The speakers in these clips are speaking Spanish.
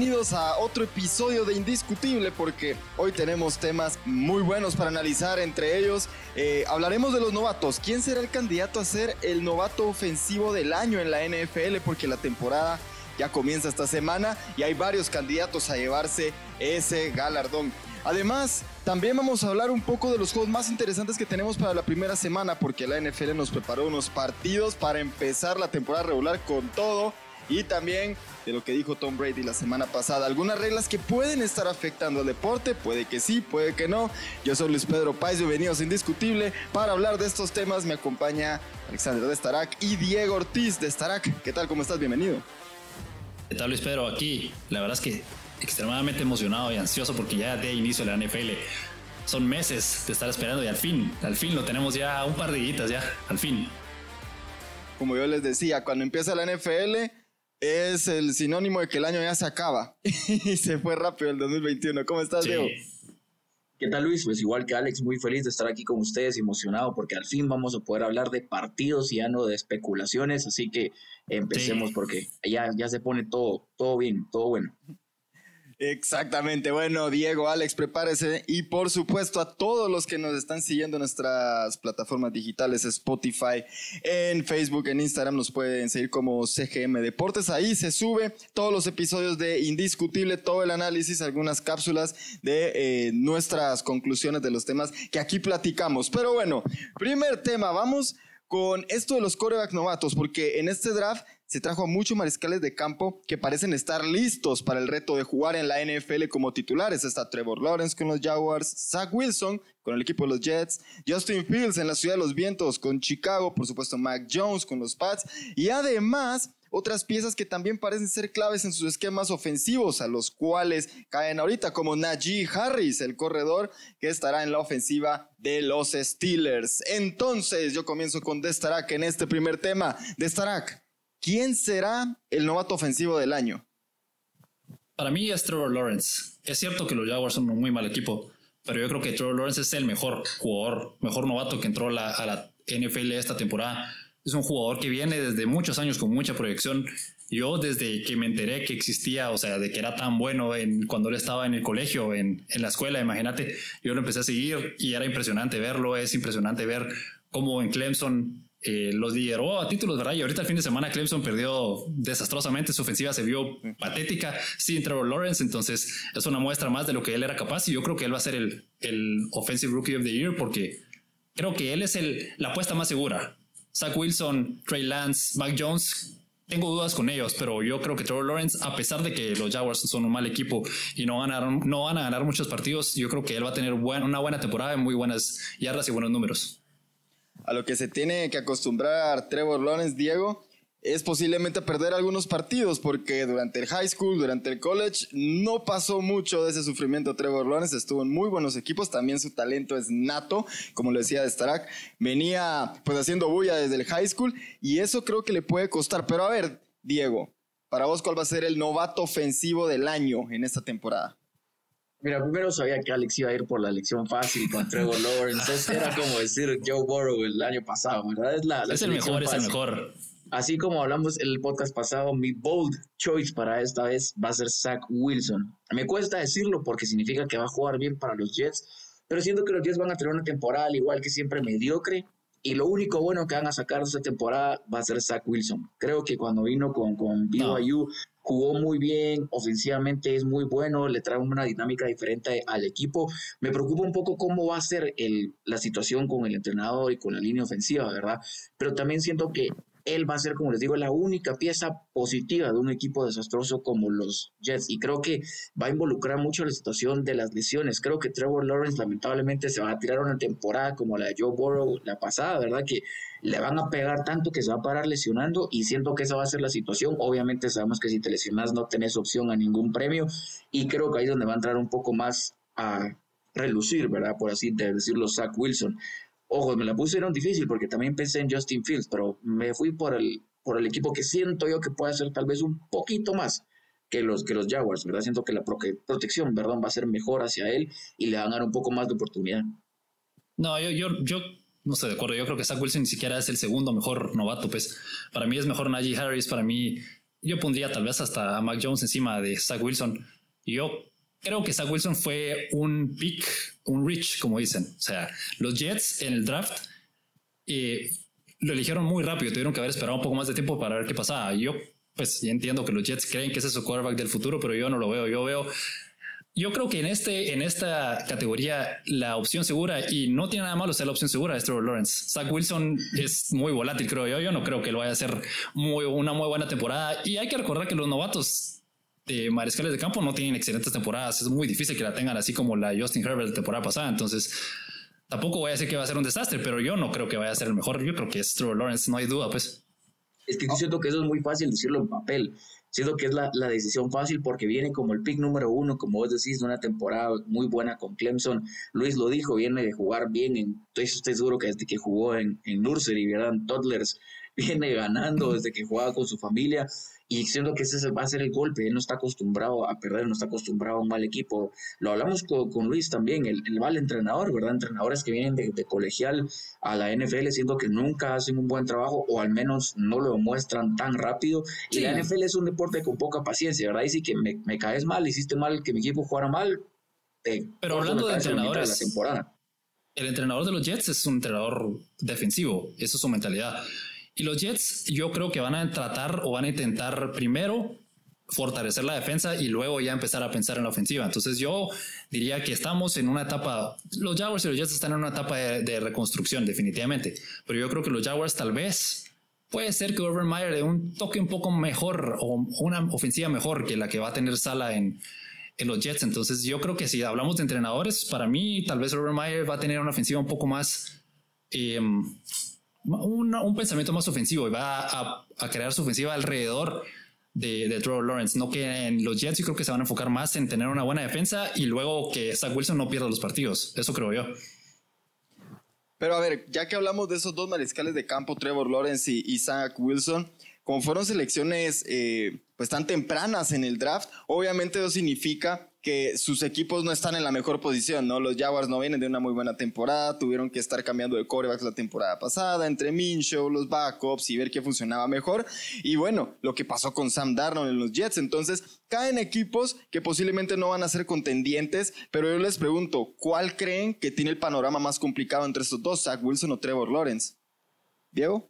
bienvenidos a otro episodio de Indiscutible porque hoy tenemos temas muy buenos para analizar, entre ellos eh, hablaremos de los novatos, quién será el candidato a ser el novato ofensivo del año en la NFL porque la temporada ya comienza esta semana y hay varios candidatos a llevarse ese galardón. Además, también vamos a hablar un poco de los juegos más interesantes que tenemos para la primera semana porque la NFL nos preparó unos partidos para empezar la temporada regular con todo y también de lo que dijo Tom Brady la semana pasada. Algunas reglas que pueden estar afectando al deporte, puede que sí, puede que no. Yo soy Luis Pedro Páez, bienvenidos a Indiscutible. Para hablar de estos temas me acompaña Alexander de Starak y Diego Ortiz de Starak. ¿Qué tal? ¿Cómo estás? Bienvenido. ¿Qué tal Luis Pedro? Aquí, la verdad es que extremadamente emocionado y ansioso porque ya de inicio de la NFL. Son meses de estar esperando y al fin, al fin lo tenemos ya un par de guitas ya, al fin. Como yo les decía, cuando empieza la NFL es el sinónimo de que el año ya se acaba y se fue rápido el 2021. ¿Cómo estás, Diego? ¿Qué tal Luis? Pues igual que Alex, muy feliz de estar aquí con ustedes, emocionado porque al fin vamos a poder hablar de partidos y ya no de especulaciones, así que empecemos porque ya, ya se pone todo, todo bien, todo bueno. Exactamente. Bueno, Diego, Alex, prepárese. Y por supuesto, a todos los que nos están siguiendo en nuestras plataformas digitales, Spotify, en Facebook, en Instagram, nos pueden seguir como CGM Deportes. Ahí se sube todos los episodios de Indiscutible, todo el análisis, algunas cápsulas de eh, nuestras conclusiones de los temas que aquí platicamos. Pero bueno, primer tema, vamos con esto de los coreback novatos, porque en este draft se trajo a muchos mariscales de campo que parecen estar listos para el reto de jugar en la NFL como titulares. Está Trevor Lawrence con los Jaguars, Zach Wilson con el equipo de los Jets, Justin Fields en la Ciudad de los Vientos con Chicago, por supuesto Mac Jones con los Pats y además otras piezas que también parecen ser claves en sus esquemas ofensivos, a los cuales caen ahorita, como Najee Harris, el corredor que estará en la ofensiva de los Steelers. Entonces, yo comienzo con Destarak en este primer tema. Destarak, ¿Quién será el novato ofensivo del año? Para mí es Trevor Lawrence. Es cierto que los Jaguars son un muy mal equipo, pero yo creo que Trevor Lawrence es el mejor jugador, mejor novato que entró a la NFL esta temporada. Es un jugador que viene desde muchos años con mucha proyección. Yo desde que me enteré que existía, o sea, de que era tan bueno en, cuando él estaba en el colegio, en, en la escuela, imagínate, yo lo empecé a seguir y era impresionante verlo, es impresionante ver cómo en Clemson eh, los lideró a títulos, ¿verdad? Y ahorita el fin de semana Clemson perdió desastrosamente, su ofensiva se vio patética sin Trevor Lawrence, entonces es una muestra más de lo que él era capaz y yo creo que él va a ser el, el Offensive Rookie of the Year porque creo que él es el, la apuesta más segura. Zach Wilson, Trey Lance, Mac Jones, tengo dudas con ellos, pero yo creo que Trevor Lawrence, a pesar de que los Jaguars son un mal equipo y no van a, no van a ganar muchos partidos, yo creo que él va a tener una buena temporada, muy buenas yardas y buenos números a lo que se tiene que acostumbrar Trevor Lawrence, Diego, es posiblemente perder algunos partidos, porque durante el high school, durante el college, no pasó mucho de ese sufrimiento Trevor Lawrence, estuvo en muy buenos equipos, también su talento es nato, como lo decía de Starak, venía pues haciendo bulla desde el high school, y eso creo que le puede costar, pero a ver, Diego, para vos, ¿cuál va a ser el novato ofensivo del año en esta temporada? Mira, primero sabía que Alex iba a ir por la elección fácil con Trevor Lawrence. Era como decir Joe Burrow el año pasado, ¿verdad? Es, la, es el mejor, es el mejor. Así como hablamos en el podcast pasado, mi bold choice para esta vez va a ser Zach Wilson. Me cuesta decirlo porque significa que va a jugar bien para los Jets, pero siento que los Jets van a tener una temporada al igual que siempre mediocre. Y lo único bueno que van a sacar de esta temporada va a ser Zach Wilson. Creo que cuando vino con, con BYU jugó muy bien, ofensivamente es muy bueno, le trae una dinámica diferente al equipo. Me preocupa un poco cómo va a ser el, la situación con el entrenador y con la línea ofensiva, ¿verdad? Pero también siento que él va a ser, como les digo, la única pieza positiva de un equipo desastroso como los Jets. Y creo que va a involucrar mucho la situación de las lesiones. Creo que Trevor Lawrence lamentablemente se va a tirar una temporada como la de Joe Burrow la pasada, ¿verdad? Que le van a pegar tanto que se va a parar lesionando y siento que esa va a ser la situación. Obviamente sabemos que si te lesionas no tenés opción a ningún premio y creo que ahí es donde va a entrar un poco más a relucir, ¿verdad? Por así decirlo, Zach Wilson. Ojo, me la pusieron difícil porque también pensé en Justin Fields, pero me fui por el, por el equipo que siento yo que puede ser tal vez un poquito más que los, que los Jaguars, ¿verdad? Siento que la protección, perdón, va a ser mejor hacia él y le van a dar un poco más de oportunidad. No, yo, yo, yo no estoy de acuerdo. Yo creo que Zach Wilson ni siquiera es el segundo mejor novato. Pues para mí es mejor Najee Harris, para mí yo pondría tal vez hasta a Mac Jones encima de Zach Wilson. Yo creo que Zach Wilson fue un pick, un rich, como dicen. O sea, los Jets en el draft eh, lo eligieron muy rápido, tuvieron que haber esperado un poco más de tiempo para ver qué pasaba. Yo, pues, entiendo que los Jets creen que ese es su quarterback del futuro, pero yo no lo veo. Yo veo yo creo que en, este, en esta categoría la opción segura, y no tiene nada malo ser la opción segura, es Trevor Lawrence. Zach Wilson es muy volátil, creo yo. Yo no creo que lo vaya a hacer muy, una muy buena temporada. Y hay que recordar que los novatos de mariscales de campo no tienen excelentes temporadas. Es muy difícil que la tengan así como la Justin Herbert de temporada pasada. Entonces, tampoco voy a decir que va a ser un desastre, pero yo no creo que vaya a ser el mejor. Yo creo que es Trevor Lawrence, no hay duda, pues. Es que siento que eso es muy fácil decirlo en papel. Siento que es la, la, decisión fácil porque viene como el pick número uno, como vos decís, de una temporada muy buena con Clemson. Luis lo dijo, viene de jugar bien. En, estoy, estoy seguro que desde que jugó en, en Nursery, ¿verdad? Toddlers, viene ganando desde que jugaba con su familia y siento que ese va a ser el golpe. Él no está acostumbrado a perder, no está acostumbrado a un mal equipo. Lo hablamos con, con Luis también, el, el, mal entrenador, ¿verdad? Entrenadores que vienen de, de, colegial a la NFL, siento que nunca hacen un buen trabajo o al menos no lo muestran tan rápido. Y sí. la NFL es un deporte con poca paciencia, ¿verdad? Y si que me, me caes mal, hiciste mal, que mi equipo jugara mal. Te, Pero hablando de entrenadores, la temporada. el entrenador de los Jets es un entrenador defensivo, eso es su mentalidad. Y los Jets yo creo que van a tratar o van a intentar primero fortalecer la defensa y luego ya empezar a pensar en la ofensiva. Entonces yo diría que estamos en una etapa, los Jaguars y los Jets están en una etapa de, reconstrucción definitivamente, pero yo creo que los Jaguars tal vez puede ser que Urban Meyer dé un toque un poco mejor o una ofensiva mejor que la que va a tener Sala en, en los Jets. Entonces yo creo que si hablamos de entrenadores, para mí tal vez Urban Meyer va a tener una ofensiva un poco más... Eh, un, un, pensamiento más ofensivo y va a, a, crear su ofensiva alrededor de, Trevor Lawrence. No que en los Jets yo creo que se van a enfocar más en tener una buena defensa y luego que Zach Wilson no pierda los partidos. Eso creo yo. Pero a ver, ya que hablamos de esos dos mariscales de campo, Trevor Lawrence y, y Zach Wilson, como fueron selecciones eh, pues tan tempranas en el draft, obviamente eso significa que sus equipos no están en la mejor posición, ¿no? Los Jaguars no vienen de una muy buena temporada, tuvieron que estar cambiando de corebacks la temporada pasada, entre Minshew, los backups y ver qué funcionaba mejor. Y bueno, lo que pasó con Sam Darnold en los Jets. Entonces, caen equipos que posiblemente no van a ser contendientes, pero yo les pregunto, ¿cuál creen que tiene el panorama más complicado entre estos dos, Zach Wilson o Trevor Lawrence? Diego.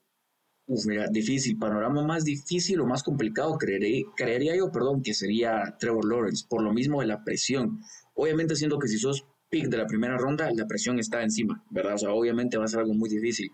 Uf, difícil, panorama más difícil o más complicado, creería, creería yo, perdón, que sería Trevor Lawrence, por lo mismo de la presión. Obviamente siento que si sos pick de la primera ronda, la presión está encima, ¿verdad? O sea, obviamente va a ser algo muy difícil.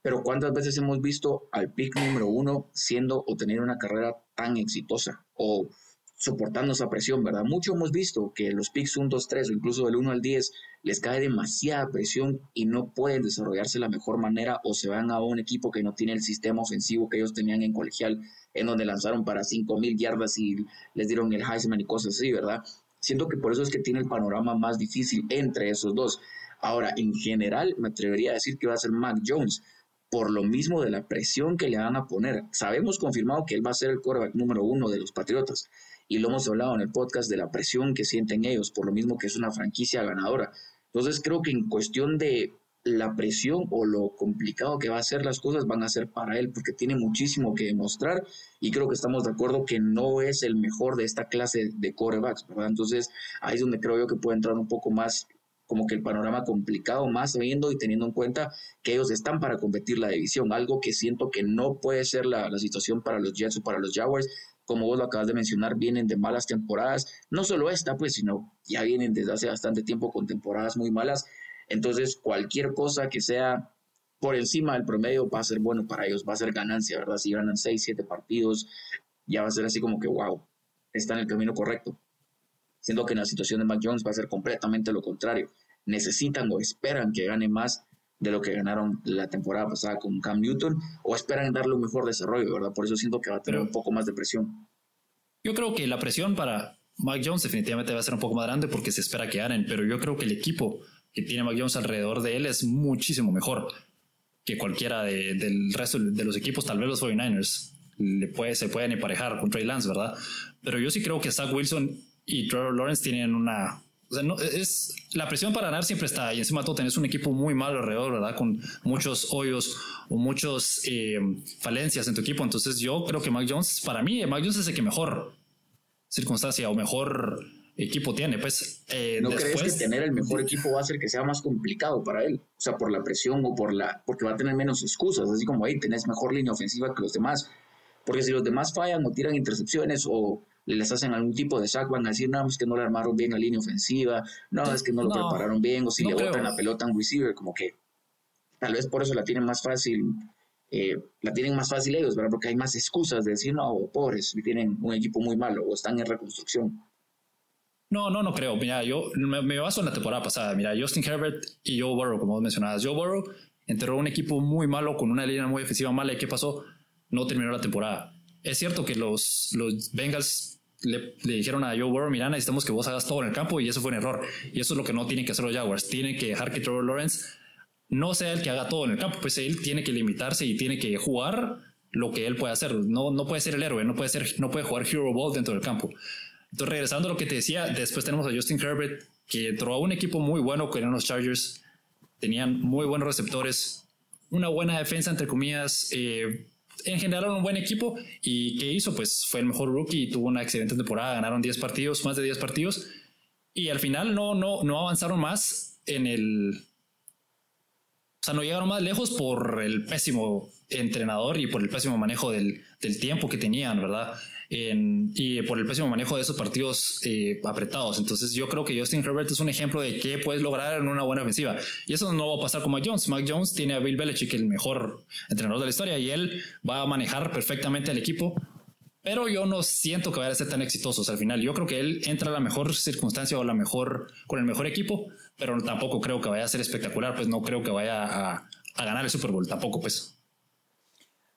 Pero ¿cuántas veces hemos visto al pick número uno siendo o teniendo una carrera tan exitosa? O soportando esa presión, ¿verdad? Mucho hemos visto que los picks 1, 2, 3 o incluso del 1 al 10 les cae demasiada presión y no pueden desarrollarse de la mejor manera o se van a un equipo que no tiene el sistema ofensivo que ellos tenían en colegial, en donde lanzaron para 5.000 yardas y les dieron el Heisman y cosas así, ¿verdad? Siento que por eso es que tiene el panorama más difícil entre esos dos. Ahora, en general, me atrevería a decir que va a ser Mac Jones, por lo mismo de la presión que le van a poner. Sabemos confirmado que él va a ser el quarterback número uno de los Patriotas y lo hemos hablado en el podcast de la presión que sienten ellos, por lo mismo que es una franquicia ganadora. Entonces creo que en cuestión de la presión o lo complicado que va a ser las cosas van a ser para él porque tiene muchísimo que demostrar y creo que estamos de acuerdo que no es el mejor de esta clase de corebacks, ¿verdad? Entonces ahí es donde creo yo que puede entrar un poco más como que el panorama complicado, más sabiendo y teniendo en cuenta que ellos están para competir la división, algo que siento que no puede ser la, la situación para los Jets o para los Jaguars, como vos lo acabas de mencionar, vienen de malas temporadas, no solo esta, pues, sino ya vienen desde hace bastante tiempo con temporadas muy malas. Entonces, cualquier cosa que sea por encima del promedio va a ser bueno para ellos, va a ser ganancia, ¿verdad? Si ganan 6, 7 partidos, ya va a ser así como que, wow, está en el camino correcto. Siendo que en la situación de Mac Jones va a ser completamente lo contrario. Necesitan o esperan que gane más de lo que ganaron la temporada pasada con Cam Newton o esperan darle un mejor desarrollo, ¿verdad? Por eso siento que va a tener un poco más de presión. Yo creo que la presión para Mike Jones definitivamente va a ser un poco más grande porque se espera que ganen, pero yo creo que el equipo que tiene Mike Jones alrededor de él es muchísimo mejor que cualquiera de, del resto de los equipos, tal vez los 49ers. Le puede, se pueden emparejar con Trey Lance, ¿verdad? Pero yo sí creo que Zach Wilson y Trevor Lawrence tienen una O sea, no, es, la presión para ganar siempre está y encima de todo tenés un equipo muy malo alrededor, ¿verdad? Con muchos hoyos o muchos eh, falencias en tu equipo. Entonces yo creo que Mac Jones, para mí, Mac Jones es el que mejor circunstancia o mejor equipo tiene. Pues, eh, ¿No crees que tener el mejor equipo va a hacer que sea más complicado para él? O sea, por la presión o por la... porque va a tener menos excusas, así como, ahí tenés mejor línea ofensiva que los demás. Porque si los demás fallan o tiran intercepciones o les hacen algún tipo de sack, van a decir, no, es que no le armaron bien la línea ofensiva, no, es que no lo prepararon bien, o si le botan la pelota a un receiver, como que tal vez por eso la tienen más fácil, eh, la tienen más fácil ellos, ¿verdad? Porque hay más excusas de decir, no, pobres, tienen un equipo muy malo o están en reconstrucción. No, no, no creo. Mira, yo me, baso en la temporada pasada. Mira, Justin Herbert y Joe Burrow, como vos mencionabas. Joe Burrow enterró un equipo muy malo con una línea muy ofensiva mala. ¿Y qué pasó? No terminó la temporada. Es cierto que los, los Bengals le, dijeron a Joe Burrow, mira, necesitamos que vos hagas todo en el campo y eso fue un error. Y eso es lo que no tienen que hacer los Jaguars. Tienen que dejar que Trevor Lawrence no sea el que haga todo en el campo, pues él tiene que limitarse y tiene que jugar lo que él puede hacer. No, no puede ser el héroe, no puede, ser, no puede jugar hero ball dentro del campo. Entonces, regresando a lo que te decía, después tenemos a Justin Herbert, que entró a un equipo muy bueno que eran los Chargers. Tenían muy buenos receptores, una buena defensa, entre comillas, eh, en general un buen equipo y ¿qué hizo? Pues fue el mejor rookie tuvo una excelente temporada, ganaron 10 partidos, más de 10 partidos y al final no, no, no avanzaron más en el... O sea, no llegaron más lejos por el pésimo entrenador y por el pésimo manejo del, del tiempo que tenían, ¿verdad? Y por el pésimo manejo de esos partidos eh, apretados. Entonces yo creo que Justin Herbert es un ejemplo de qué puedes lograr en una buena ofensiva. Y eso no va a pasar con Mac Jones. Mac Jones tiene a Bill Belichick, el mejor entrenador de la historia, y él va a manejar perfectamente al equipo. Pero yo no siento que vaya a ser tan exitoso al final. Yo creo que él entra a la mejor circunstancia o la mejor, con el mejor equipo, pero tampoco creo que vaya a ser espectacular. Pues no creo que vaya a, a ganar el Super Bowl, tampoco pues.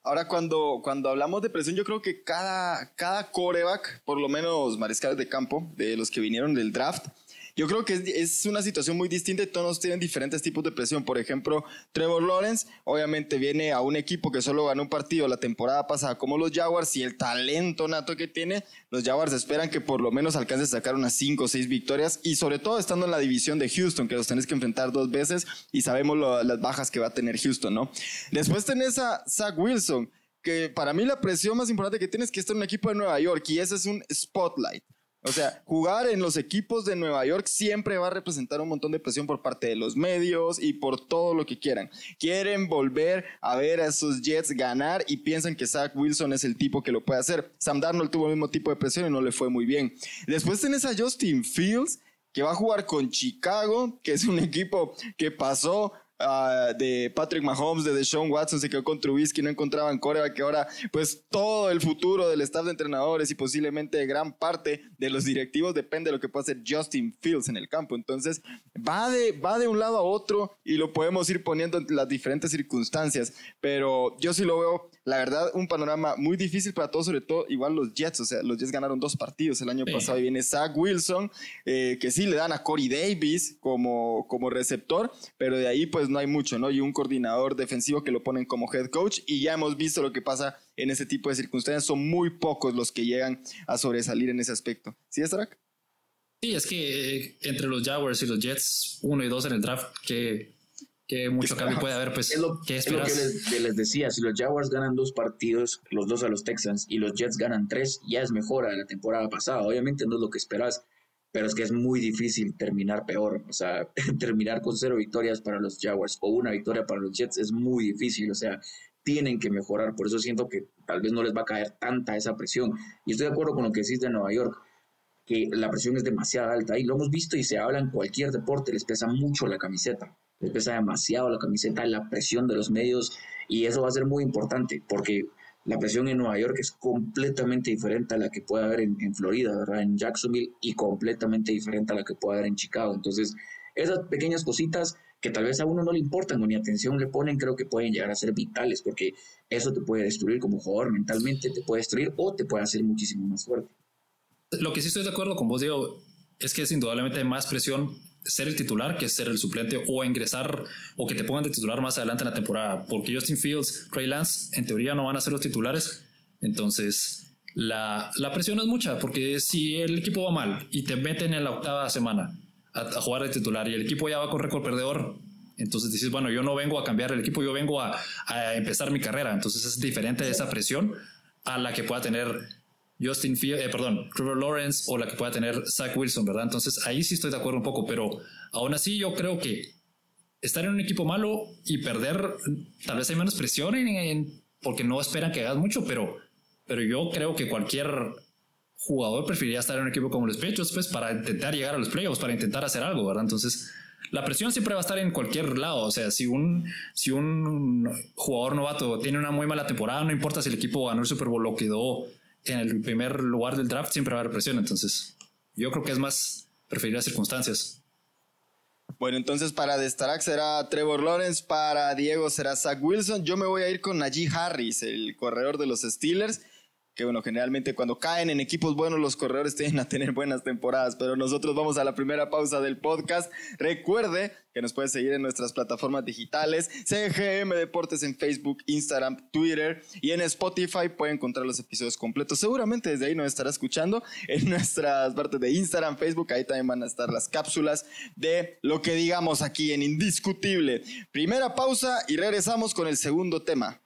Ahora, cuando, cuando hablamos de presión, yo creo que cada, cada coreback, por lo menos mariscales de campo, de los que vinieron del draft, yo creo que es, una situación muy distinta y todos tienen diferentes tipos de presión. Por ejemplo, Trevor Lawrence obviamente viene a un equipo que solo ganó un partido la temporada pasada como los Jaguars y el talento nato que tiene, los Jaguars esperan que por lo menos alcance a sacar unas 5 o 6 victorias y sobre todo estando en la división de Houston, que los tenés que enfrentar dos veces y sabemos las bajas que va a tener Houston, ¿no? Después tenés a Zach Wilson que para mí la presión más importante que tienes es que estar en un equipo de Nueva York y ese es un spotlight. O sea, jugar en los equipos de Nueva York siempre va a representar un montón de presión por parte de los medios y por todo lo que quieran. Quieren volver a ver a esos Jets ganar y piensan que Zach Wilson es el tipo que lo puede hacer. Sam Darnold tuvo el mismo tipo de presión y no le fue muy bien. Después tenés a Justin Fields que va a jugar con Chicago, que es un equipo que pasó Ah, de Patrick Mahomes, de Deshaun Watson, se quedó con Trubisky, no encontraban Corea, que ahora pues todo el futuro del staff de entrenadores y posiblemente gran parte de los directivos depende de lo que pueda hacer Justin Fields en el campo. Entonces va de, va de un lado a otro y lo podemos ir poniendo en las diferentes circunstancias, pero yo sí lo veo la verdad, un panorama muy difícil para todos, sobre todo igual los Jets. O sea, los Jets ganaron dos partidos el año pasado y viene Zach Wilson, eh, que sí le dan a Corey Davis como, como receptor, pero de ahí pues no hay mucho, ¿no? Y un coordinador defensivo que lo ponen como head coach y ya hemos visto lo que pasa en ese tipo de circunstancias. Son muy pocos los que llegan a sobresalir en ese aspecto. ¿Sí, Estrak? Sí, es que eh, entre los Jaguars y los Jets, uno y dos en el draft, que que mucho cambio puede haber, pues, es lo, ¿qué esperas? que les, decía, si los Jaguars ganan dos partidos, los dos a los Texans, y los Jets ganan tres, ya es mejor a la temporada pasada. Obviamente no es lo que esperas, pero es que es muy difícil terminar peor. O sea, terminar con cero victorias para los Jaguars o una victoria para los Jets es muy difícil. O sea, tienen que mejorar. Por eso siento que tal vez no les va a caer tanta esa presión. Y estoy de acuerdo con lo que decís de Nueva York que la presión es demasiado alta y lo hemos visto y se habla en cualquier deporte, les pesa mucho la camiseta les pesa demasiado la camiseta, la presión de los medios y eso va a ser muy importante porque la presión en Nueva York es completamente diferente a la que puede haber en, Florida, ¿verdad? En Jacksonville y completamente diferente a la que puede haber en Chicago. Entonces, esas pequeñas cositas que tal vez a uno no le importan o ni atención le ponen, creo que pueden llegar a ser vitales porque eso te puede destruir como jugador mentalmente, te puede destruir o te puede hacer muchísimo más fuerte. Lo que sí estoy de acuerdo con vos, Diego, es que es indudablemente más presión ser el titular que ser el suplente o ingresar o que te pongan de titular más adelante en la temporada. Porque Justin Fields, Trey Lance, en teoría no van a ser los titulares. Entonces, la, la presión es mucha porque si el equipo va mal y te meten en la octava semana a, jugar de titular y el equipo ya va con récord perdedor, entonces dices, bueno, yo no vengo a cambiar el equipo, yo vengo a, empezar mi carrera. Entonces es diferente esa presión a la que pueda tener Justin Field, eh, perdón, Trevor Lawrence o la que pueda tener Zach Wilson, ¿verdad? Entonces ahí sí estoy de acuerdo un poco, pero aún así yo creo que estar en un equipo malo y perder, tal vez hay menos presión porque no esperan que hagas mucho, pero, pero yo creo que cualquier jugador preferiría estar en un equipo como los Patriots, pues para intentar llegar a los playoffs, para intentar hacer algo, ¿verdad? Entonces, la presión siempre va a estar en cualquier lado. O sea, si un, si un jugador novato tiene una muy mala temporada, no importa si el equipo ganó el Super Bowl o quedó en el primer lugar del draft, siempre va a haber presión. Entonces, yo creo que es más preferir las circunstancias. Bueno, entonces para Destarac será Trevor Lawrence, para Diego será Zach Wilson. Yo me voy a ir con Najee Harris, el corredor de los Steelers que bueno, generalmente cuando caen en equipos buenos los corredores tienden a tener buenas temporadas, pero nosotros vamos a la primera pausa del podcast. Recuerde que nos puede seguir en nuestras plataformas digitales, CGM Deportes en Facebook, Instagram, Twitter y en Spotify puede encontrar los episodios completos. Seguramente desde ahí nos estará escuchando en nuestras partes de Instagram, Facebook, ahí también van a estar las cápsulas de lo que digamos aquí en Indiscutible. Primera pausa y regresamos con el segundo tema.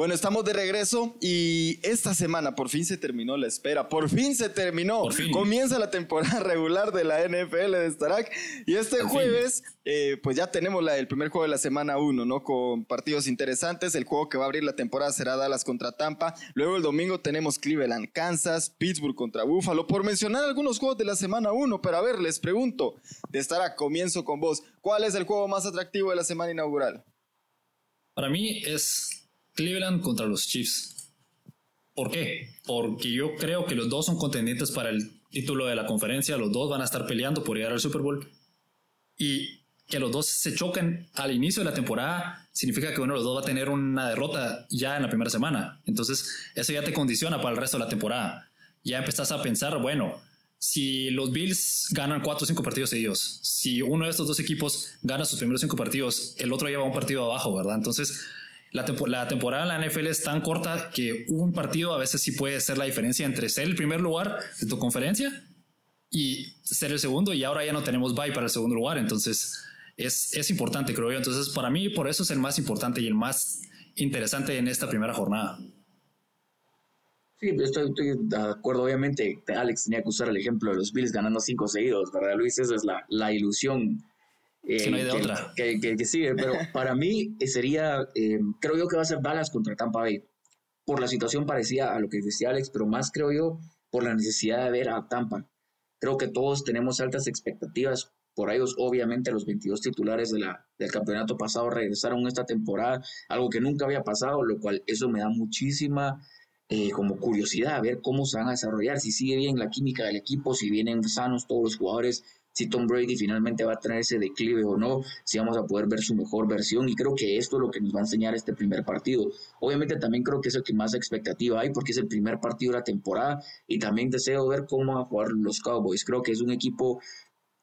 Bueno, estamos de regreso y esta semana por fin se terminó la espera, por fin se terminó. Comienza la temporada regular de la NFL de Starak y este jueves eh, pues ya tenemos la, el primer juego de la semana 1, ¿no? Con partidos interesantes. El juego que va a abrir la temporada será Dallas contra Tampa. Luego el domingo tenemos Cleveland, Kansas, Pittsburgh contra Buffalo, por mencionar algunos juegos de la semana 1. Pero a ver, les pregunto, de Starak, comienzo con vos. ¿Cuál es el juego más atractivo de la semana inaugural? Para mí es Cleveland contra los Chiefs. ¿Por qué? Porque yo creo que los dos son contendientes para el título de la conferencia, los dos van a estar peleando por llegar al Super Bowl y que los dos se choquen al inicio de la temporada significa que uno de los dos va a tener una derrota ya en la primera semana. Entonces, eso ya te condiciona para el resto de la temporada. Ya empezás a pensar, bueno, si los Bills ganan cuatro o cinco partidos seguidos, si uno de estos dos equipos gana sus primeros cinco partidos, el otro lleva un partido abajo, ¿verdad? Entonces, la, temporada en la NFL es tan corta que un partido a veces sí puede ser la diferencia entre ser el primer lugar de tu conferencia y ser el segundo y ahora ya no tenemos bye para el segundo lugar. Entonces es, es importante, creo yo. Entonces para mí por eso es el más importante y el más interesante en esta primera jornada. Sí, estoy, estoy, de acuerdo, obviamente. Alex tenía que usar el ejemplo de los Bills ganando cinco seguidos, ¿verdad, Luis? Esa es la, la ilusión que no hay de eh, otra. Que, sigue, pero para mí eh, sería, eh, creo yo que va a ser Dallas contra Tampa Bay. Por la situación parecida a lo que decía Alex, pero más creo yo por la necesidad de ver a Tampa. Creo que todos tenemos altas expectativas por ellos. Obviamente los 22 titulares de la, del campeonato pasado regresaron esta temporada, algo que nunca había pasado, lo cual eso me da muchísima como curiosidad, a ver cómo se van a desarrollar, si sigue bien la química del equipo, si vienen sanos todos los jugadores si Tom Brady finalmente va a tener ese declive o no, si vamos a poder ver su mejor versión y creo que esto es lo que nos va a enseñar este primer partido. Obviamente también creo que es el que más expectativa hay porque es el primer partido de la temporada y también deseo ver cómo van a jugar los Cowboys. Creo que es un equipo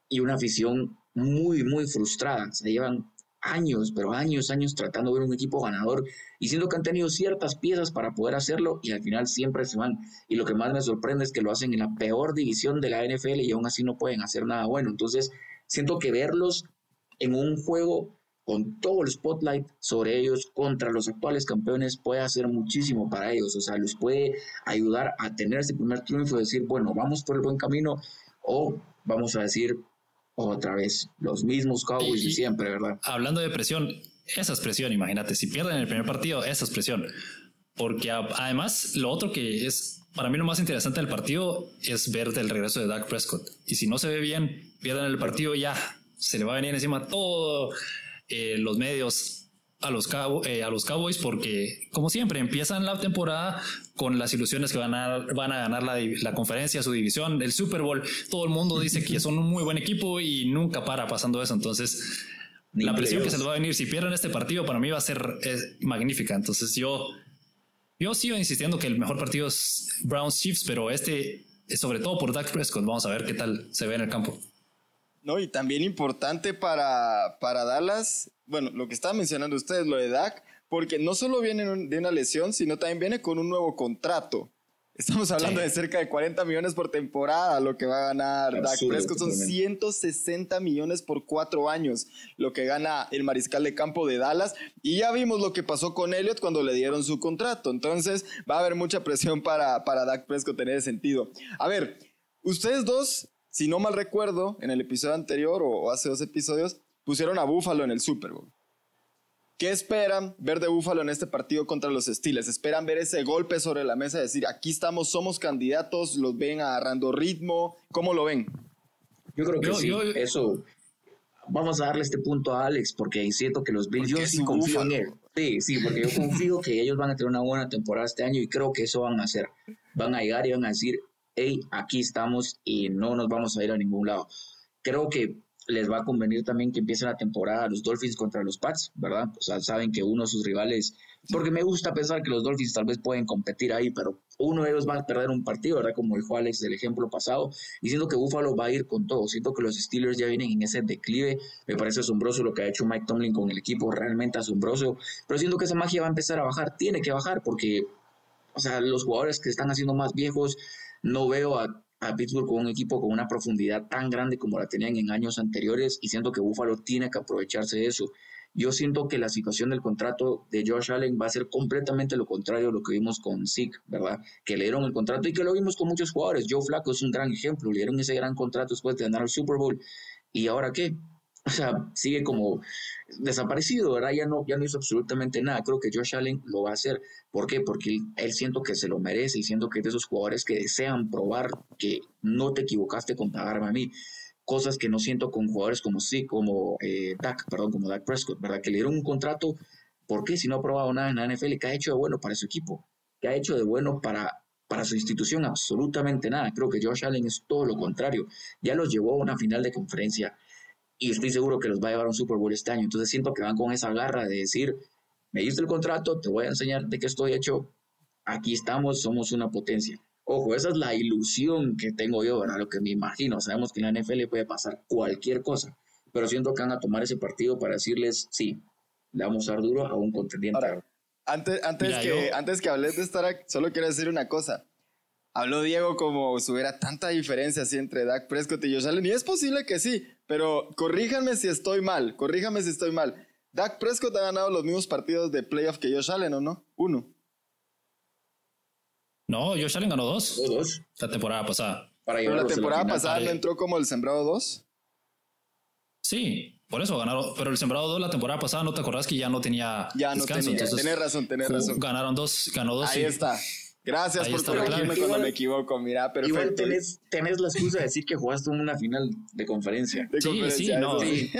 y una afición muy, muy frustrada. Se llevan años, pero años, años tratando de ver un equipo ganador y siendo que han tenido ciertas piezas para poder hacerlo y al final siempre se van. Y lo que más me sorprende es que lo hacen en la peor división de la NFL y aún así no pueden hacer nada bueno. Entonces, siento que verlos en un juego con todo el spotlight sobre ellos contra los actuales campeones puede hacer muchísimo para ellos. O sea, les puede ayudar a tener ese primer triunfo, decir, bueno, vamos por el buen camino o vamos a decir, otra vez los mismos Cowboys de siempre, ¿verdad? Hablando de presión, esa es presión, imagínate, si pierden el primer partido, esa es presión. Porque además, lo otro que es, para mí lo más interesante del partido es ver el regreso de Dak Prescott. Y si no se ve bien, pierden el partido, ya se le va a venir encima todo eh, los medios a los, eh, a los Cowboys porque, como siempre, empiezan la temporada con las ilusiones que van a, van a ganar la, la, conferencia, su división, el Super Bowl. Todo el mundo dice que son un muy buen equipo y nunca para pasando eso. Entonces, la presión que se les va a venir si pierden este partido para mí va a ser magnífica. Entonces, yo, yo sigo insistiendo que el mejor partido es Browns Chiefs, pero este es sobre todo por Dak Prescott. Vamos a ver qué tal se ve en el campo. No, y también importante para, para Dallas bueno, lo que estaba mencionando ustedes, lo de Dak, porque no solo viene de una lesión, sino también viene con un nuevo contrato. Estamos hablando de cerca de 40 millones por temporada, lo que va a ganar Dak Prescott. Son 160 millones por cuatro años, lo que gana el mariscal de campo de Dallas. Y ya vimos lo que pasó con Elliott cuando le dieron su contrato. Entonces va a haber mucha presión para, para Dak Prescott tener sentido. A ver, ustedes dos, si no mal recuerdo, en el episodio anterior o hace dos episodios, pusieron a Buffalo en el Super Bowl. ¿Qué esperan ver de Búfalo en este partido contra los Steelers? ¿Esperan ver ese golpe sobre la mesa? Decir, aquí estamos, somos candidatos, los ven agarrando ritmo. ¿Cómo lo ven? Yo creo que sí, eso. Vamos a darle este punto a Alex, porque siento que los Bills, yo sí confío en él. Sí, sí, porque yo confío que ellos van a tener una buena temporada este año y creo que eso van a hacer. Van a llegar y van a decir, hey, aquí estamos y no nos vamos a ir a ningún lado. Creo que les va a convenir también que empiece la temporada los Dolphins contra los Pats, ¿verdad? O sea, saben que uno de sus rivales, porque me gusta pensar que los Dolphins tal vez pueden competir ahí, pero uno de ellos va a perder un partido, ¿verdad? Como dijo Alex del ejemplo pasado, y siento que Buffalo va a ir con todo, siento que los Steelers ya vienen en ese declive, me parece asombroso lo que ha hecho Mike Tomlin con el equipo, realmente asombroso, pero siento que esa magia va a empezar a bajar, tiene que bajar porque, o sea, los jugadores que están haciendo más viejos, no veo a Pittsburgh con un equipo con una profundidad tan grande como la tenían en años anteriores y siento que Buffalo tiene que aprovecharse de eso. Yo siento que la situación del contrato de Josh Allen va a ser completamente lo contrario a lo que vimos con Zeke, ¿verdad? Que le dieron el contrato y que lo vimos con muchos jugadores. Joe Flaco es un gran ejemplo, le dieron ese gran contrato después de ganar el Super Bowl. ¿Y ahora qué? O sea, sigue como desaparecido, ¿verdad? Ya no, ya no hizo absolutamente nada. Creo que Josh Allen lo va a hacer. ¿Por qué? Porque él, siento que se lo merece y siento que es de esos jugadores que desean probar que no te equivocaste con pagarme a mí. Cosas que no siento con jugadores como sí, como eh, Dak, perdón, como Dak Prescott, ¿verdad? Que le dieron un contrato. ¿Por qué? Si no ha probado nada en la NFL, ¿qué ha hecho de bueno para su equipo? ¿Qué ha hecho de bueno para, para su institución? Absolutamente nada. Creo que Josh Allen es todo lo contrario. Ya los llevó a una final de conferencia y estoy seguro que los va a llevar a un Super Bowl este año. Entonces siento que van con esa garra de decir, me diste el contrato, te voy a enseñar de qué estoy hecho, aquí estamos, somos una potencia. Ojo, esa es la ilusión que tengo yo, ¿verdad? Lo que me imagino. Sabemos que en la NFL puede pasar cualquier cosa, pero siento que van a tomar ese partido para decirles, sí, le vamos a dar duro a un contendiente. antes, antes, que, antes que hables de estar solo quiero decir una cosa. Habló Diego como si hubiera tanta diferencia así entre Dak Prescott y Josh Allen, y es posible que sí, pero corríjanme si estoy mal, corríjanme si estoy mal. Dak Prescott ha ganado los mismos partidos de playoff que Josh Allen, ¿o no? Uno. No, Josh Allen ganó dos. Dos. La temporada pasada. Para Pero la temporada pasada no entró como el sembrado dos. Sí, por eso ganaron. Pero el sembrado dos la temporada pasada, ¿no te acordás que ya no tenía Ya no tenía. tenés razón, tenés razón. Ganaron dos, ganó dos. Ahí está. Gracias por corregirme cuando me equivoco, mira, perfecto. Igual tenés, tenés, la excusa de decir que jugaste una final de conferencia. sí, sí, no. Sí.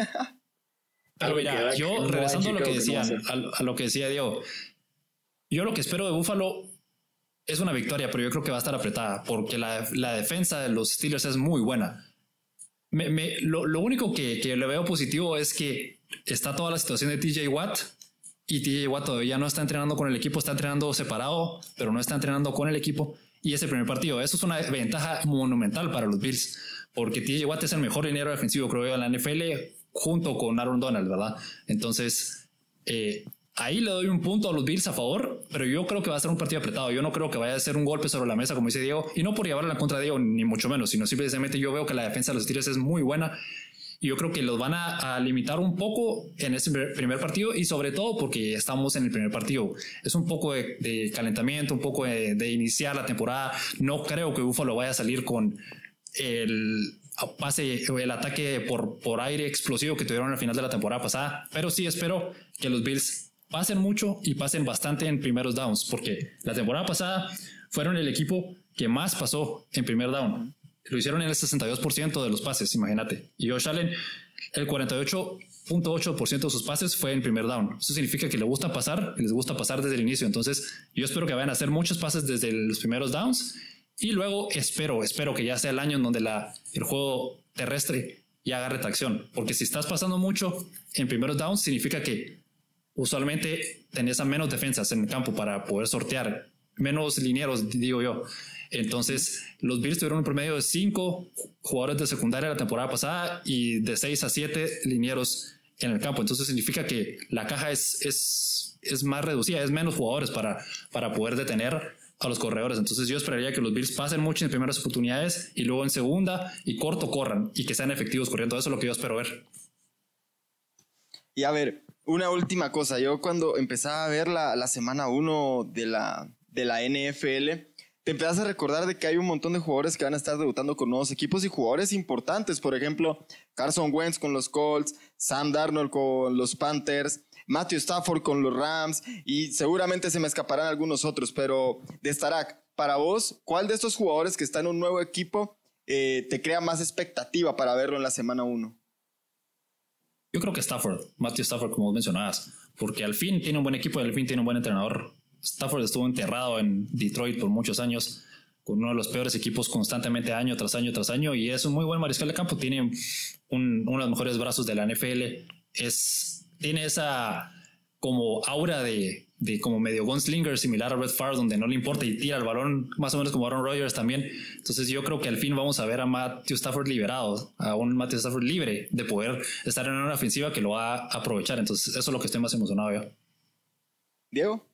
Pero mira, yo regresando a lo que decía, a, lo que decía Diego, yo lo que espero de Búfalo es una victoria, pero yo creo que va a estar apretada porque la, la defensa de los Steelers es muy buena. Me, me, lo, lo, único que, que, le veo positivo es que está toda la situación de TJ Watt y TJ Watt todavía no está entrenando con el equipo, está entrenando separado, pero no está entrenando con el equipo. Y ese primer partido, eso es una ventaja monumental para los Bills, porque TJ Watt es el mejor dinero defensivo, creo yo, en la NFL, junto con Aaron Donald, ¿verdad? Entonces, eh, ahí le doy un punto a los Bills a favor, pero yo creo que va a ser un partido apretado. Yo no creo que vaya a ser un golpe sobre la mesa, como dice Diego, y no por llevarla en contra de Diego, ni mucho menos, sino simplemente yo veo que la defensa de los Steelers es muy buena yo creo que los van a, limitar un poco en ese primer partido y sobre todo porque estamos en el primer partido. Es un poco de, calentamiento, un poco de, iniciar la temporada. No creo que Buffalo vaya a salir con el pase, el ataque por, por aire explosivo que tuvieron al final de la temporada pasada, pero sí espero que los Bills pasen mucho y pasen bastante en primeros downs, porque la temporada pasada fueron el equipo que más pasó en primer down. Lo hicieron en el 62% de los pases, imagínate. Y Josh Allen, el 48.8% de sus pases fue en primer down. Eso significa que le gusta pasar, les gusta pasar desde el inicio. Entonces, yo espero que vayan a hacer muchos pases desde los primeros downs. Y luego espero, espero que ya sea el año en donde la, el juego terrestre ya agarre tracción. Porque si estás pasando mucho en primeros downs, significa que usualmente tenés a menos defensas en el campo para poder sortear, menos linieros, digo yo. Entonces, los Bills tuvieron un promedio de cinco jugadores de secundaria la temporada pasada y de seis a siete linieros en el campo. Entonces, significa que la caja es, es, es más reducida, es menos jugadores para, para poder detener a los corredores. Entonces yo esperaría que los Bills pasen mucho en primeras oportunidades y luego en segunda y corto corran y que sean efectivos corriendo. Eso es lo que yo espero ver. Y a ver, una última cosa. Yo cuando empezaba a ver la, la semana 1 de la, de la NFL, te empiezas a recordar de que hay un montón de jugadores que van a estar debutando con nuevos equipos y jugadores importantes. Por ejemplo, Carson Wentz con los Colts, Sam Darnold con los Panthers, Matthew Stafford con los Rams y seguramente se me escaparán algunos otros. Pero de Starak, para vos, ¿cuál de estos jugadores que está en un nuevo equipo eh, te crea más expectativa para verlo en la semana 1? Yo creo que Stafford, Matthew Stafford, como mencionabas, porque al fin tiene un buen equipo y al fin tiene un buen entrenador. Stafford estuvo enterrado en Detroit por muchos años con uno de los peores equipos constantemente año tras año tras año y es un muy buen mariscal de campo, tiene un, uno de los mejores brazos de la NFL, es, tiene esa como aura de, de como medio gunslinger similar a Red Favre donde no le importa y tira el balón más o menos como Aaron Rodgers también. Entonces yo creo que al fin vamos a ver a Matthew Stafford liberado, a un Matthew Stafford libre de poder estar en una ofensiva que lo va a aprovechar. Entonces eso es lo que estoy más emocionado yo. Diego.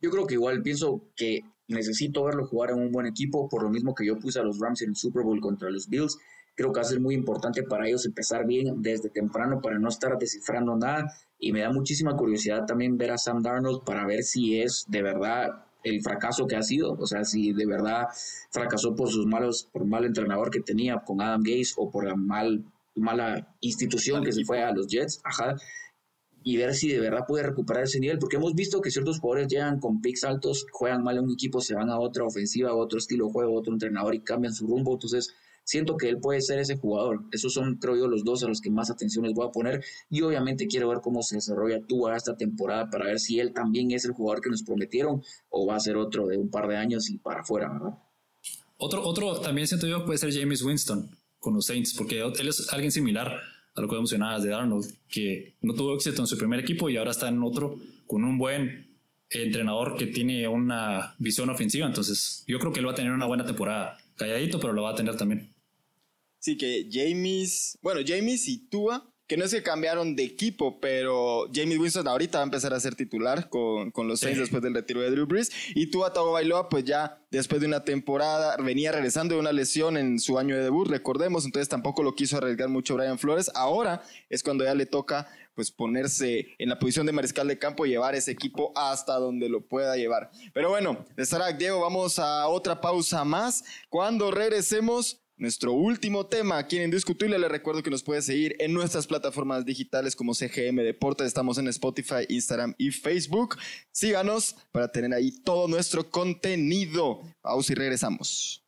Yo creo que igual pienso que necesito verlo jugar en un buen equipo, por lo mismo que yo puse a los Rams en el Super Bowl contra los Bills. Creo que va a ser muy importante para ellos empezar bien desde temprano para no estar descifrando nada. Y me da muchísima curiosidad también ver a Sam Darnold para ver si es de verdad el fracaso que ha sido, o sea, si de verdad fracasó por sus malos, por mal entrenador que tenía con Adam Gates o por la mal, mala institución que se fue a los Jets. Ajá y ver si de verdad puede recuperar ese nivel, porque hemos visto que ciertos jugadores llegan con picks altos, juegan mal en un equipo, se van a otra ofensiva, a otro estilo de juego, a otro entrenador y cambian su rumbo, entonces siento que él puede ser ese jugador. Esos son, creo yo, los dos a los que más atención les voy a poner y obviamente quiero ver cómo se desarrolla Tua esta temporada para ver si él también es el jugador que nos prometieron o va a ser otro de un par de años y para afuera, ¿verdad? Otro, otro también siento yo puede ser James Winston con los Saints, porque él es alguien similar lo que mencionabas de Darnold, que no tuvo éxito en su primer equipo y ahora está en otro con un buen entrenador que tiene una visión ofensiva. Entonces, yo creo que él va a tener una buena temporada. Calladito, pero lo va a tener también. Sí, que James, bueno, James y Tua que no es que cambiaron de equipo, pero Jamie Winston ahorita va a empezar a ser titular con, con los Saints después del retiro de Drew Brees. Y Tua Tagovailoa, pues ya después de una temporada, venía regresando de una lesión en su año de debut, recordemos, entonces tampoco lo quiso arriesgar mucho Brian Flores. Ahora es cuando ya le toca pues ponerse en la posición de mariscal de campo y llevar ese equipo hasta donde lo pueda llevar. Pero bueno, de Sarac, Diego, vamos a otra pausa más. Cuando regresemos, nuestro último tema aquí en Indiscutible. Les recuerdo que nos puede seguir en nuestras plataformas digitales como CGM Deportes. Estamos en Spotify, Instagram y Facebook. Síganos para tener ahí todo nuestro contenido. Pausa y regresamos.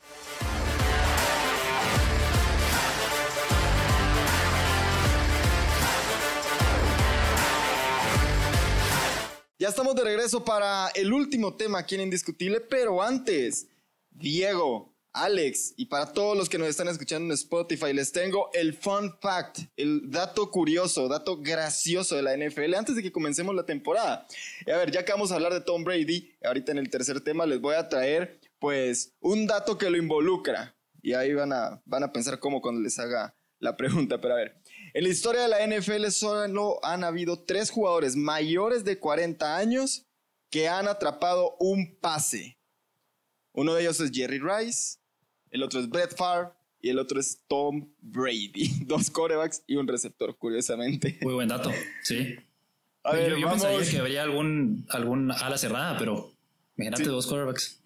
Ya estamos de regreso para el último tema aquí en Indiscutible, pero antes, Diego, Alex, y para todos los que nos están escuchando en Spotify, les tengo el fun fact, el dato curioso, dato gracioso de la NFL antes de que comencemos la temporada. A ver, ya que vamos a hablar de Tom Brady, ahorita en el tercer tema les voy a traer pues un dato que lo involucra. Y ahí van a, van a pensar cómo cuando les haga la pregunta, pero a ver. En la historia de la NFL solo han habido tres jugadores mayores de 40 años que han atrapado un pase. Uno de ellos es Jerry Rice, el otro es Brett Favre y el otro es Tom Brady. Dos corebacks y un receptor, curiosamente. Muy buen dato, sí. A ver, yo, pensaría que habría algún, algún ala cerrada, pero imagínate dos corebacks.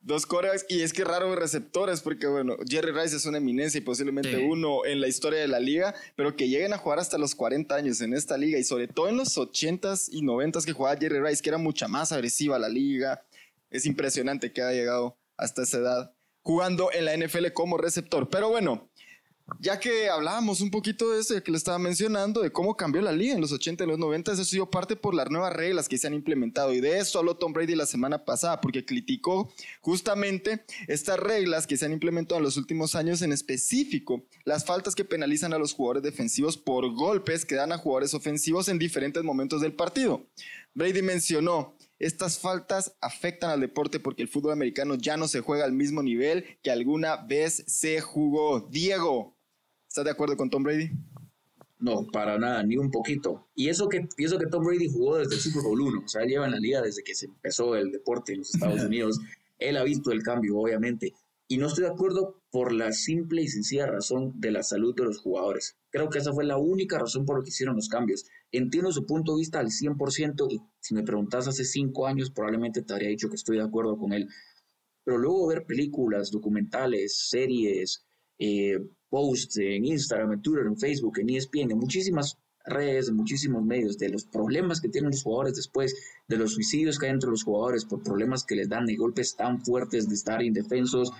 Dos corebacks, y es que raro receptores, porque bueno, Jerry Rice es una eminencia y posiblemente uno en la historia de la liga, pero que lleguen a jugar hasta los 40 años en esta liga y sobre todo en los 80s y 90s que jugaba Jerry Rice, que era mucha más agresiva la liga. Es impresionante que haya llegado hasta esa edad jugando en la NFL como receptor. Pero bueno, ya que hablábamos un poquito de eso, que le estaba mencionando, de cómo cambió la liga en los 80 y los 90, eso ha sido parte por las nuevas reglas que se han implementado. Y de eso habló Tom Brady la semana pasada, porque criticó justamente estas reglas que se han implementado en los últimos años, en específico las faltas que penalizan a los jugadores defensivos por golpes que dan a jugadores ofensivos en diferentes momentos del partido. Brady mencionó estas faltas afectan al deporte porque el fútbol americano ya no se juega al mismo nivel que alguna vez se jugó. Diego, ¿estás de acuerdo con Tom Brady? No, para nada, ni un poquito. Y eso que, pienso que Tom Brady jugó desde el Super Bowl 1, o sea, lleva en la liga desde que se empezó el deporte en los Estados Unidos. Él ha visto el cambio, obviamente. Y no estoy de acuerdo por la simple y sencilla razón de la salud de los jugadores. Creo que esa fue la única razón por la que hicieron los cambios. Entiendo su punto de vista al 100% y si me preguntas hace cinco años probablemente te habría dicho que estoy de acuerdo con él. Pero luego ver películas, documentales, series, eh, posts en Instagram, en Twitter, en Facebook, en ESPN, en muchísimas redes, en muchísimos medios, de los problemas que tienen los jugadores después, de los suicidios que hay entre los jugadores por problemas que les dan de golpes tan fuertes de estar indefensos.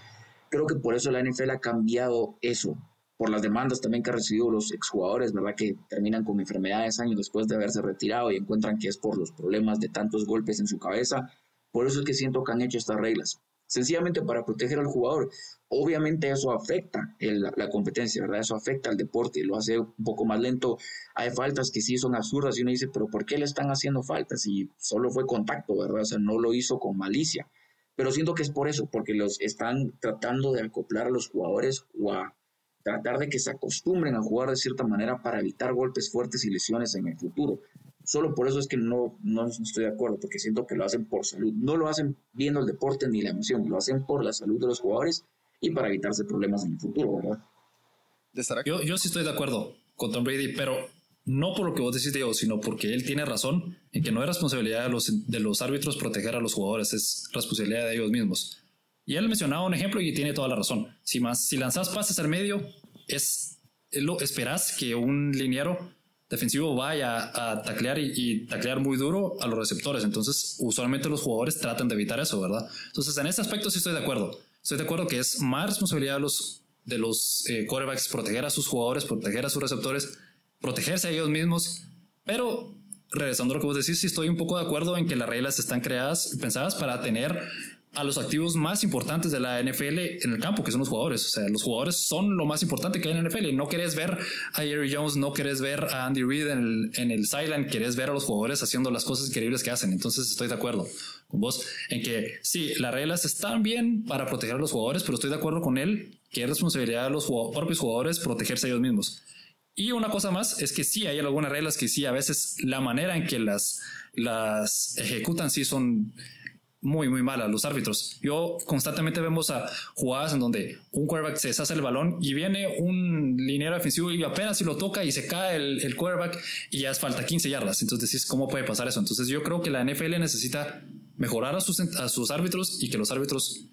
Creo que por eso la NFL ha cambiado eso, por las demandas también que han recibido los exjugadores, ¿verdad? Que terminan con enfermedades años después de haberse retirado y encuentran que es por los problemas de tantos golpes en su cabeza. Por eso es que siento que han hecho estas reglas sencillamente para proteger al jugador. Obviamente eso afecta la, competencia, ¿verdad? Eso afecta al deporte, lo hace un poco más lento. Hay faltas que sí son absurdas y uno dice, pero ¿por qué le están haciendo faltas? Y solo fue contacto, ¿verdad? O sea, no lo hizo con malicia. Pero siento que es por eso, porque los están tratando de acoplar a los jugadores o a tratar de que se acostumbren a jugar de cierta manera para evitar golpes fuertes y lesiones en el futuro. Solo por eso es que no, no estoy de acuerdo, porque siento que lo hacen por salud. No lo hacen viendo el deporte ni la emoción, lo hacen por la salud de los jugadores y para evitarse problemas en el futuro, ¿verdad? Yo, yo sí estoy de acuerdo con Tom Brady, pero no por lo que vos decís, Diego, sino porque él tiene razón en que no es responsabilidad de los, de los árbitros proteger a los jugadores, es responsabilidad de ellos mismos. Y él mencionaba un ejemplo y tiene toda la razón. Si, más, si lanzas pases al medio, es, lo, esperas que un liniero defensivo vaya a taclear y, taclear muy duro a los receptores. Entonces, usualmente los jugadores tratan de evitar eso, ¿verdad? Entonces, en ese aspecto sí estoy de acuerdo. Estoy de acuerdo que es más responsabilidad de los, de los eh, quarterbacks proteger a sus jugadores, proteger a sus receptores, protegerse a ellos mismos. Pero, regresando a lo que vos decís, sí estoy un poco de acuerdo en que las reglas están creadas, pensadas para tener a los activos más importantes de la NFL en el campo, que son los jugadores. O sea, los jugadores son lo más importante que hay en la NFL. No querés ver a Jerry Jones, no querés ver a Andy Reid en el, en el sideline, querés ver a los jugadores haciendo las cosas increíbles que hacen. Entonces estoy de acuerdo con vos en que sí, las reglas están bien para proteger a los jugadores, pero estoy de acuerdo con él que es responsabilidad de los propios jugadores protegerse a ellos mismos. Y una cosa más es que sí hay algunas reglas que sí, a veces la manera en que las, las ejecutan sí son muy, muy mala los árbitros. Yo constantemente vemos a jugadas en donde un quarterback se deshace el balón y viene un liniero defensivo y apenas si lo toca y se cae el, el quarterback y ya es falta 15 yardas. Entonces decís, ¿cómo puede pasar eso? Entonces yo creo que la NFL necesita mejorar a sus, a sus árbitros y que los árbitros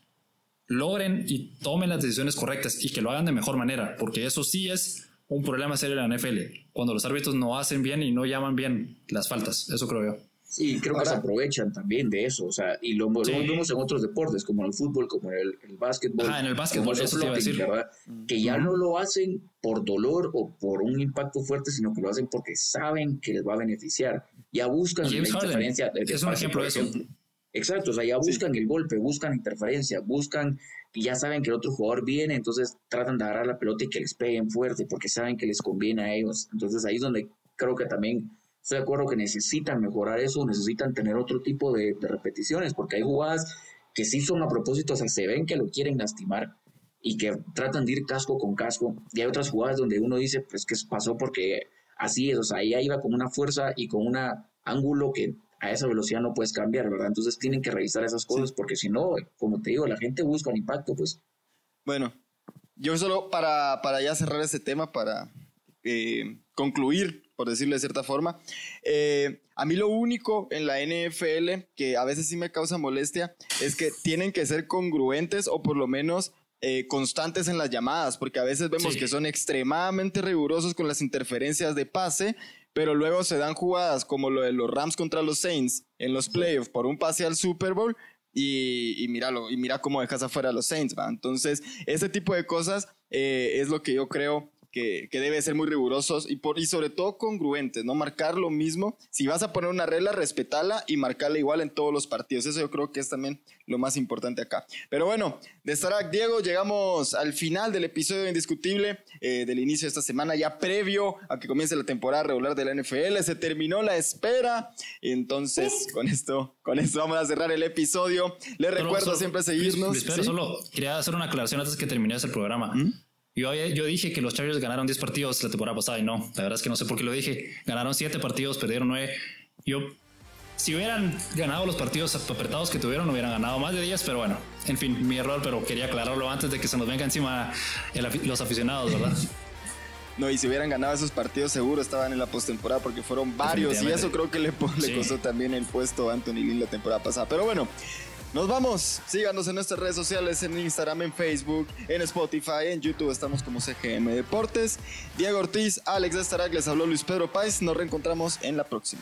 logren y tomen las decisiones correctas y que lo hagan de mejor manera, porque eso sí es un problema serio en la NFL, cuando los árbitros no hacen bien y no llaman bien las faltas. Eso creo yo. Sí, creo que se aprovechan también de eso, o sea, y lo, vemos en otros deportes, como en el fútbol, como en el, el básquetbol. Ah, en el básquetbol, eso te decir. Que ya no lo hacen por dolor o por un impacto fuerte, sino que lo hacen porque saben que les va a beneficiar. Ya buscan la interferencia. es un ejemplo de eso. Exacto, o sea, ya buscan el golpe, buscan interferencia, buscan y ya saben que el otro jugador viene, entonces tratan de agarrar la pelota y que les peguen fuerte porque saben que les conviene a ellos. Entonces ahí es donde creo que también Estoy de acuerdo que necesitan mejorar eso, necesitan tener otro tipo de, repeticiones, porque hay jugadas que sí son a propósito, o sea, se ven que lo quieren lastimar y que tratan de ir casco con casco. Y hay otras jugadas donde uno dice, pues que pasó porque así es, o sea, ella iba con una fuerza y con un ángulo que a esa velocidad no puedes cambiar, ¿verdad? Entonces tienen que revisar esas cosas porque si no, como te digo, la gente busca un impacto, pues. Bueno, yo solo para, para ya cerrar este tema, para eh, concluir por decirlo de cierta forma. Eh, a mí lo único en la NFL que a veces sí me causa molestia es que tienen que ser congruentes o por lo menos eh, constantes en las llamadas, porque a veces vemos que son extremadamente rigurosos con las interferencias de pase, pero luego se dan jugadas como lo de los Rams contra los Saints en los playoffs por un pase al Super Bowl y, y, míralo, y mira cómo dejas afuera a los Saints, ¿va? Entonces, ese tipo de cosas eh, es lo que yo creo que, debe ser muy rigurosos y, por, y sobre todo congruentes, ¿no? Marcar lo mismo. Si vas a poner una regla, respetarla y marcarla igual en todos los partidos. Eso yo creo que es también lo más importante acá. Pero bueno, de Starac Diego, llegamos al final del episodio indiscutible eh, del inicio de esta semana, ya previo a que comience la temporada regular de la NFL. Se terminó la espera. Entonces, con esto, con esto vamos a cerrar el episodio. Les recuerdo siempre seguirnos. Espera, solo quería hacer una aclaración antes que termines el programa. ¿Mm? Yo, yo dije que los Chargers ganaron 10 partidos la temporada pasada y no, la verdad es que no sé por qué lo dije. Ganaron 7 partidos, perdieron 9. Yo, si hubieran ganado los partidos apretados que tuvieron, hubieran ganado más de 10, pero bueno, en fin, mi error, pero quería aclararlo antes de que se nos venga encima los aficionados, ¿verdad? No, y si hubieran ganado esos partidos, seguro estaban en la postemporada porque fueron varios. Y eso creo que le, le costó también el puesto a Anthony Lynn la temporada pasada. Pero bueno, nos vamos. Síganos en nuestras redes sociales, en Instagram, en Facebook, en Spotify, en YouTube. Estamos como CGM Deportes. Diego Ortiz, Alex Estarac, les habló Luis Pedro Páez. Nos reencontramos en la próxima.